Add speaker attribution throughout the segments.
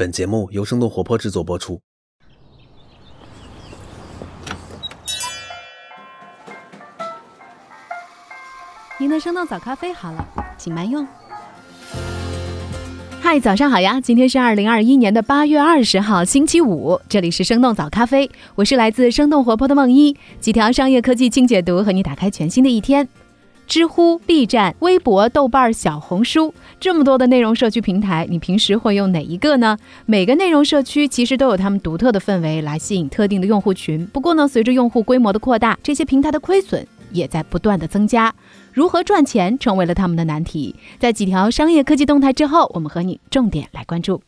Speaker 1: 本节目由生动活泼制作播出。
Speaker 2: 您的生动早咖啡好了，请慢用。嗨，早上好呀！今天是二零二一年的八月二十号，星期五。这里是生动早咖啡，我是来自生动活泼的梦一，几条商业科技轻解读，和你打开全新的一天。知乎、B 站、微博、豆瓣、小红书，这么多的内容社区平台，你平时会用哪一个呢？每个内容社区其实都有他们独特的氛围来吸引特定的用户群。不过呢，随着用户规模的扩大，这些平台的亏损也在不断的增加。如何赚钱成为了他们的难题。在几条商业科技动态之后，我们和你重点来关注。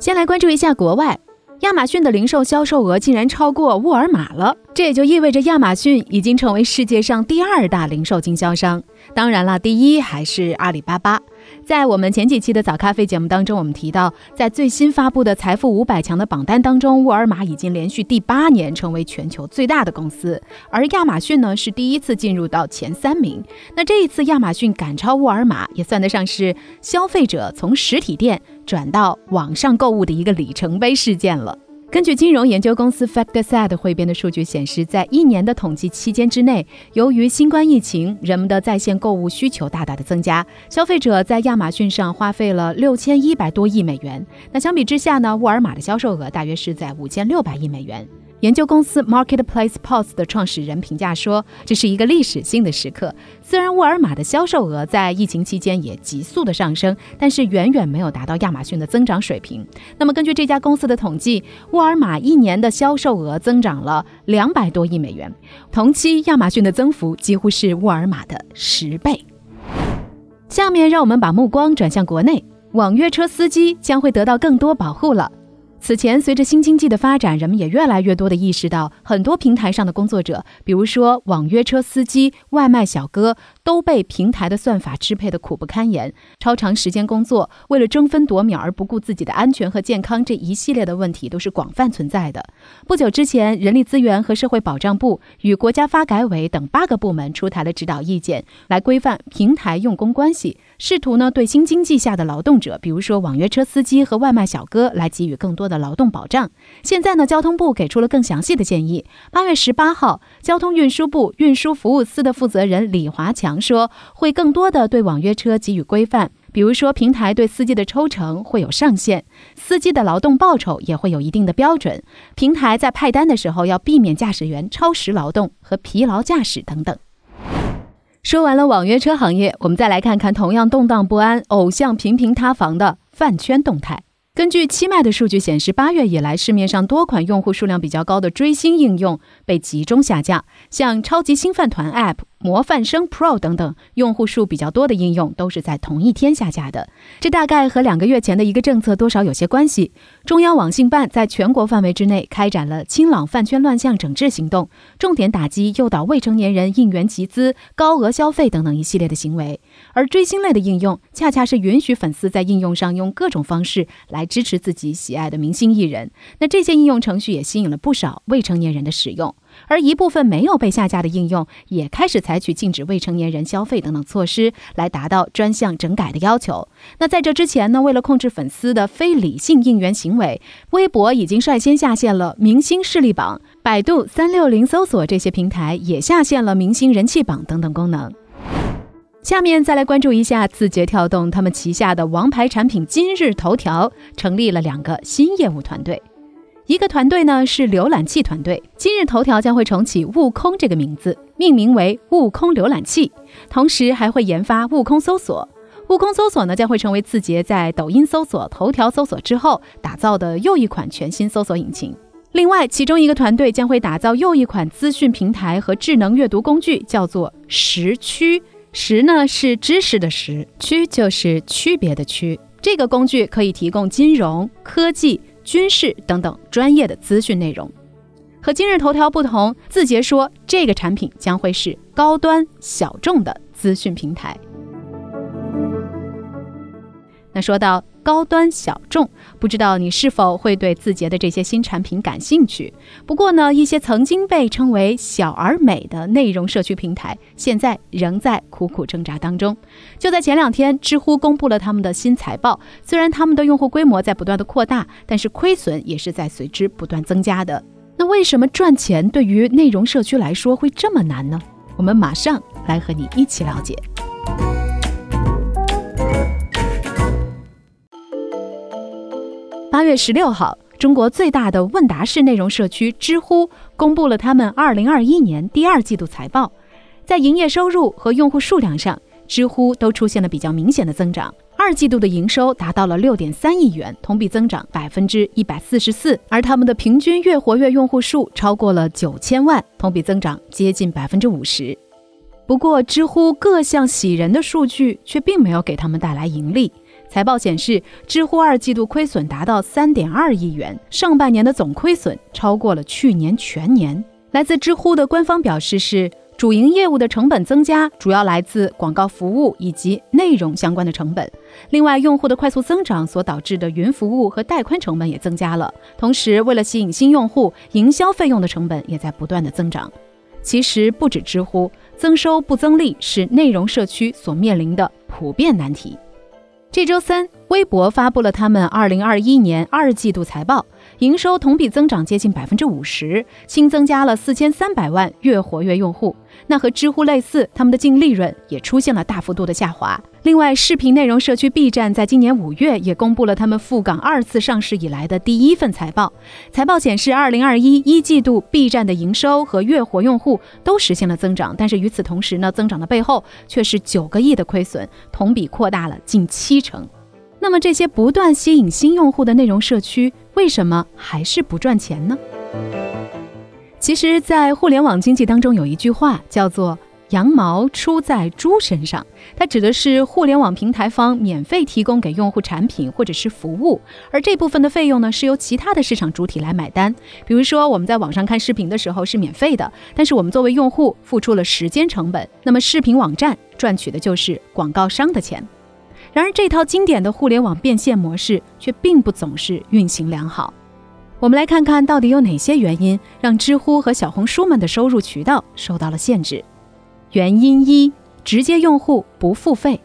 Speaker 2: 先来关注一下国外。亚马逊的零售销售额竟然超过沃尔玛了，这也就意味着亚马逊已经成为世界上第二大零售经销商。当然了，第一还是阿里巴巴。在我们前几期的早咖啡节目当中，我们提到，在最新发布的财富五百强的榜单当中，沃尔玛已经连续第八年成为全球最大的公司，而亚马逊呢是第一次进入到前三名。那这一次亚马逊赶超沃尔玛，也算得上是消费者从实体店转到网上购物的一个里程碑事件了。根据金融研究公司 FactSet 汇编的数据显示，在一年的统计期间之内，由于新冠疫情，人们的在线购物需求大大的增加，消费者在亚马逊上花费了六千一百多亿美元。那相比之下呢，沃尔玛的销售额大约是在五千六百亿美元。研究公司 Marketplace Pulse 的创始人评价说：“这是一个历史性的时刻。虽然沃尔玛的销售额在疫情期间也急速的上升，但是远远没有达到亚马逊的增长水平。那么，根据这家公司的统计，沃尔玛一年的销售额增长了两百多亿美元，同期亚马逊的增幅几乎是沃尔玛的十倍。下面，让我们把目光转向国内，网约车司机将会得到更多保护了。”此前，随着新经济的发展，人们也越来越多地意识到，很多平台上的工作者，比如说网约车司机、外卖小哥，都被平台的算法支配的苦不堪言。超长时间工作，为了争分夺秒而不顾自己的安全和健康，这一系列的问题都是广泛存在的。不久之前，人力资源和社会保障部与国家发改委等八个部门出台了指导意见，来规范平台用工关系，试图呢对新经济下的劳动者，比如说网约车司机和外卖小哥，来给予更多的。劳动保障。现在呢，交通部给出了更详细的建议。八月十八号，交通运输部运输服务司的负责人李华强说，会更多的对网约车给予规范，比如说平台对司机的抽成会有上限，司机的劳动报酬也会有一定的标准。平台在派单的时候要避免驾驶员超时劳动和疲劳驾驶等等。说完了网约车行业，我们再来看看同样动荡不安、偶像频频塌房的饭圈动态。根据七麦的数据显示，八月以来，市面上多款用户数量比较高的追星应用被集中下架，像超级星饭团 App。模范生 Pro 等等用户数比较多的应用都是在同一天下架的，这大概和两个月前的一个政策多少有些关系。中央网信办在全国范围之内开展了清朗饭圈乱象整治行动，重点打击诱导未成年人应援集资、高额消费等等一系列的行为。而追星类的应用，恰恰是允许粉丝在应用上用各种方式来支持自己喜爱的明星艺人。那这些应用程序也吸引了不少未成年人的使用。而一部分没有被下架的应用，也开始采取禁止未成年人消费等等措施，来达到专项整改的要求。那在这之前呢，为了控制粉丝的非理性应援行为，微博已经率先下线了明星势力榜，百度、三六零搜索这些平台也下线了明星人气榜等等功能。下面再来关注一下字节跳动，他们旗下的王牌产品今日头条成立了两个新业务团队。一个团队呢是浏览器团队，今日头条将会重启悟空这个名字，命名为悟空浏览器，同时还会研发悟空搜索。悟空搜索呢将会成为字节在抖音搜索、头条搜索之后打造的又一款全新搜索引擎。另外，其中一个团队将会打造又一款资讯平台和智能阅读工具，叫做识区。识呢是知识的识，区就是区别的区。这个工具可以提供金融科技。军事等等专业的资讯内容，和今日头条不同，字节说这个产品将会是高端小众的资讯平台。那说到高端小众。不知道你是否会对字节的这些新产品感兴趣？不过呢，一些曾经被称为“小而美”的内容社区平台，现在仍在苦苦挣扎当中。就在前两天，知乎公布了他们的新财报，虽然他们的用户规模在不断的扩大，但是亏损也是在随之不断增加的。那为什么赚钱对于内容社区来说会这么难呢？我们马上来和你一起了解。八月十六号，中国最大的问答式内容社区知乎公布了他们二零二一年第二季度财报，在营业收入和用户数量上，知乎都出现了比较明显的增长。二季度的营收达到了六点三亿元，同比增长百分之一百四十四，而他们的平均月活跃用户数超过了九千万，同比增长接近百分之五十。不过，知乎各项喜人的数据却并没有给他们带来盈利。财报显示，知乎二季度亏损达到三点二亿元，上半年的总亏损超过了去年全年。来自知乎的官方表示是。主营业务的成本增加，主要来自广告服务以及内容相关的成本。另外，用户的快速增长所导致的云服务和带宽成本也增加了。同时，为了吸引新用户，营销费用的成本也在不断的增长。其实，不止知乎，增收不增利是内容社区所面临的普遍难题。这周三，微博发布了他们二零二一年二季度财报。营收同比增长接近百分之五十，新增加了四千三百万月活跃用户。那和知乎类似，他们的净利润也出现了大幅度的下滑。另外，视频内容社区 B 站在今年五月也公布了他们赴港二次上市以来的第一份财报。财报显示，二零二一一季度 B 站的营收和月活用户都实现了增长，但是与此同时呢，增长的背后却是九个亿的亏损，同比扩大了近七成。那么，这些不断吸引新用户的内容社区。为什么还是不赚钱呢？其实，在互联网经济当中，有一句话叫做“羊毛出在猪身上”，它指的是互联网平台方免费提供给用户产品或者是服务，而这部分的费用呢，是由其他的市场主体来买单。比如说，我们在网上看视频的时候是免费的，但是我们作为用户付出了时间成本，那么视频网站赚取的就是广告商的钱。然而，这套经典的互联网变现模式却并不总是运行良好。我们来看看到底有哪些原因让知乎和小红书们的收入渠道受到了限制。原因一：直接用户不付费。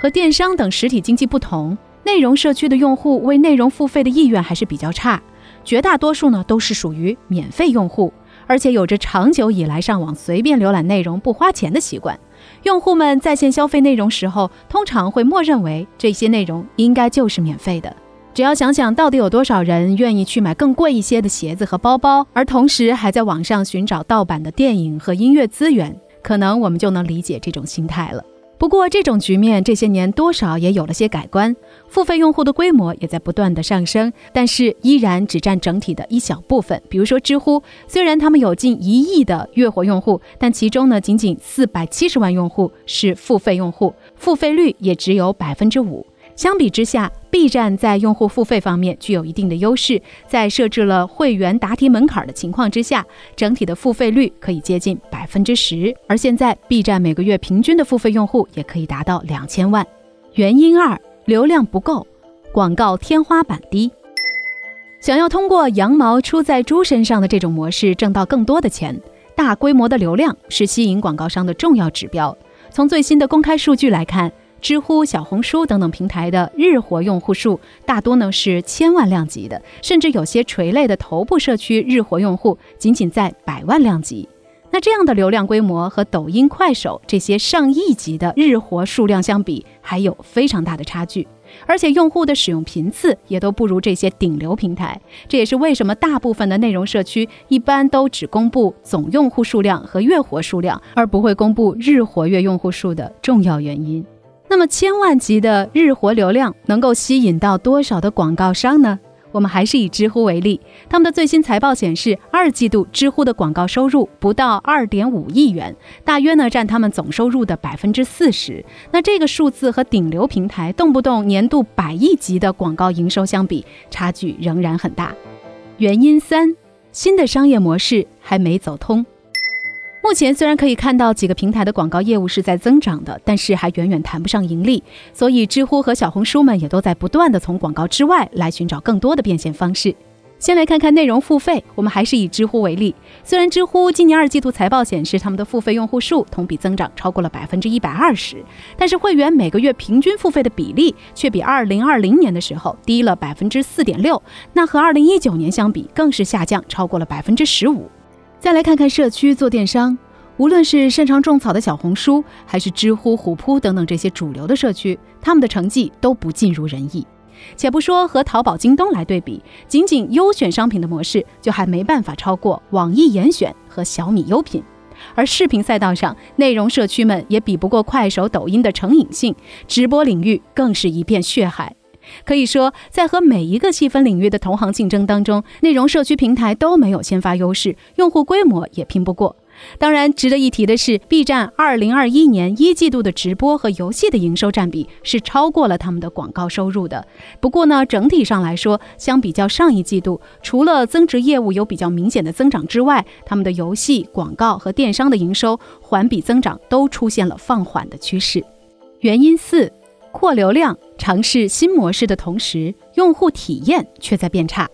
Speaker 2: 和电商等实体经济不同，内容社区的用户为内容付费的意愿还是比较差，绝大多数呢都是属于免费用户，而且有着长久以来上网随便浏览内容不花钱的习惯。用户们在线消费内容时候，通常会默认为这些内容应该就是免费的。只要想想到底有多少人愿意去买更贵一些的鞋子和包包，而同时还在网上寻找盗版的电影和音乐资源，可能我们就能理解这种心态了。不过，这种局面这些年多少也有了些改观，付费用户的规模也在不断的上升，但是依然只占整体的一小部分。比如说知乎，虽然他们有近一亿的月活用户，但其中呢，仅仅四百七十万用户是付费用户，付费率也只有百分之五。相比之下，B 站在用户付费方面具有一定的优势，在设置了会员答题门槛的情况之下，整体的付费率可以接近百分之十。而现在，B 站每个月平均的付费用户也可以达到两千万。原因二：流量不够，广告天花板低。想要通过羊毛出在猪身上的这种模式挣到更多的钱，大规模的流量是吸引广告商的重要指标。从最新的公开数据来看。知乎、小红书等等平台的日活用户数大多呢是千万量级的，甚至有些垂类的头部社区日活用户仅仅在百万量级。那这样的流量规模和抖音、快手这些上亿级的日活数量相比，还有非常大的差距。而且用户的使用频次也都不如这些顶流平台。这也是为什么大部分的内容社区一般都只公布总用户数量和月活数量，而不会公布日活跃用户数的重要原因。那么千万级的日活流量能够吸引到多少的广告商呢？我们还是以知乎为例，他们的最新财报显示，二季度知乎的广告收入不到二点五亿元，大约呢占他们总收入的百分之四十。那这个数字和顶流平台动不动年度百亿级的广告营收相比，差距仍然很大。原因三，新的商业模式还没走通。目前虽然可以看到几个平台的广告业务是在增长的，但是还远远谈不上盈利。所以，知乎和小红书们也都在不断的从广告之外来寻找更多的变现方式。先来看看内容付费，我们还是以知乎为例。虽然知乎今年二季度财报显示他们的付费用户数同比增长超过了百分之一百二十，但是会员每个月平均付费的比例却比二零二零年的时候低了百分之四点六，那和二零一九年相比更是下降超过了百分之十五。再来看看社区做电商，无论是擅长种草的小红书，还是知乎、虎扑等等这些主流的社区，他们的成绩都不尽如人意。且不说和淘宝、京东来对比，仅仅优选商品的模式就还没办法超过网易严选和小米优品。而视频赛道上，内容社区们也比不过快手、抖音的成瘾性，直播领域更是一片血海。可以说，在和每一个细分领域的同行竞争当中，内容社区平台都没有先发优势，用户规模也拼不过。当然，值得一提的是，B 站2021年一季度的直播和游戏的营收占比是超过了他们的广告收入的。不过呢，整体上来说，相比较上一季度，除了增值业务有比较明显的增长之外，他们的游戏、广告和电商的营收环比增长都出现了放缓的趋势。原因四。扩流量、尝试新模式的同时，用户体验却在变差。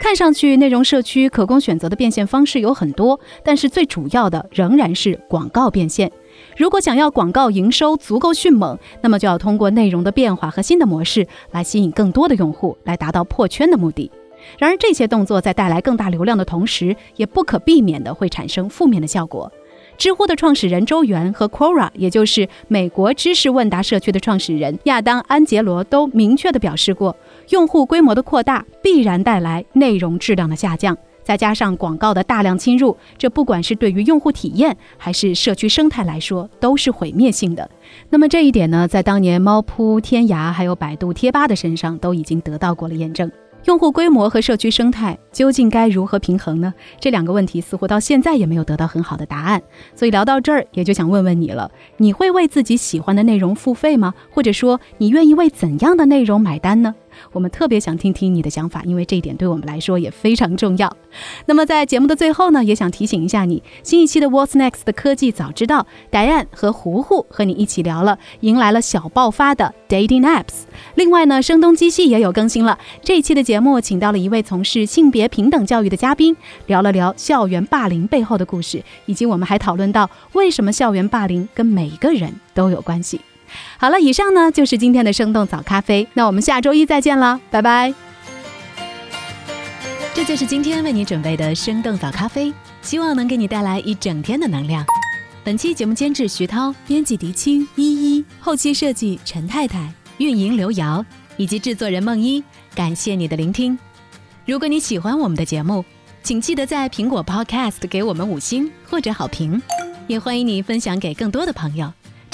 Speaker 2: 看上去，内容社区可供选择的变现方式有很多，但是最主要的仍然是广告变现。如果想要广告营收足够迅猛，那么就要通过内容的变化和新的模式来吸引更多的用户，来达到破圈的目的。然而，这些动作在带来更大流量的同时，也不可避免的会产生负面的效果。知乎的创始人周源和 Quora，也就是美国知识问答社区的创始人亚当·安杰罗，都明确地表示过，用户规模的扩大必然带来内容质量的下降，再加上广告的大量侵入，这不管是对于用户体验还是社区生态来说，都是毁灭性的。那么这一点呢，在当年猫扑、天涯还有百度贴吧的身上都已经得到过了验证。用户规模和社区生态究竟该如何平衡呢？这两个问题似乎到现在也没有得到很好的答案。所以聊到这儿，也就想问问你了：你会为自己喜欢的内容付费吗？或者说，你愿意为怎样的内容买单呢？我们特别想听听你的想法，因为这一点对我们来说也非常重要。那么在节目的最后呢，也想提醒一下你，新一期的 What's Next 的科技早知道，戴安和胡胡和你一起聊了，迎来了小爆发的 Dating Apps。另外呢，声东击西也有更新了。这一期的节目请到了一位从事性别平等教育的嘉宾，聊了聊校园霸凌背后的故事，以及我们还讨论到为什么校园霸凌跟每个人都有关系。好了，以上呢就是今天的生动早咖啡，那我们下周一再见了，拜拜。这就是今天为你准备的生动早咖啡，希望能给你带来一整天的能量。本期节目监制徐涛，编辑狄青依依，后期设计陈太太，运营刘瑶，以及制作人梦一。感谢你的聆听。如果你喜欢我们的节目，请记得在苹果 Podcast 给我们五星或者好评，也欢迎你分享给更多的朋友。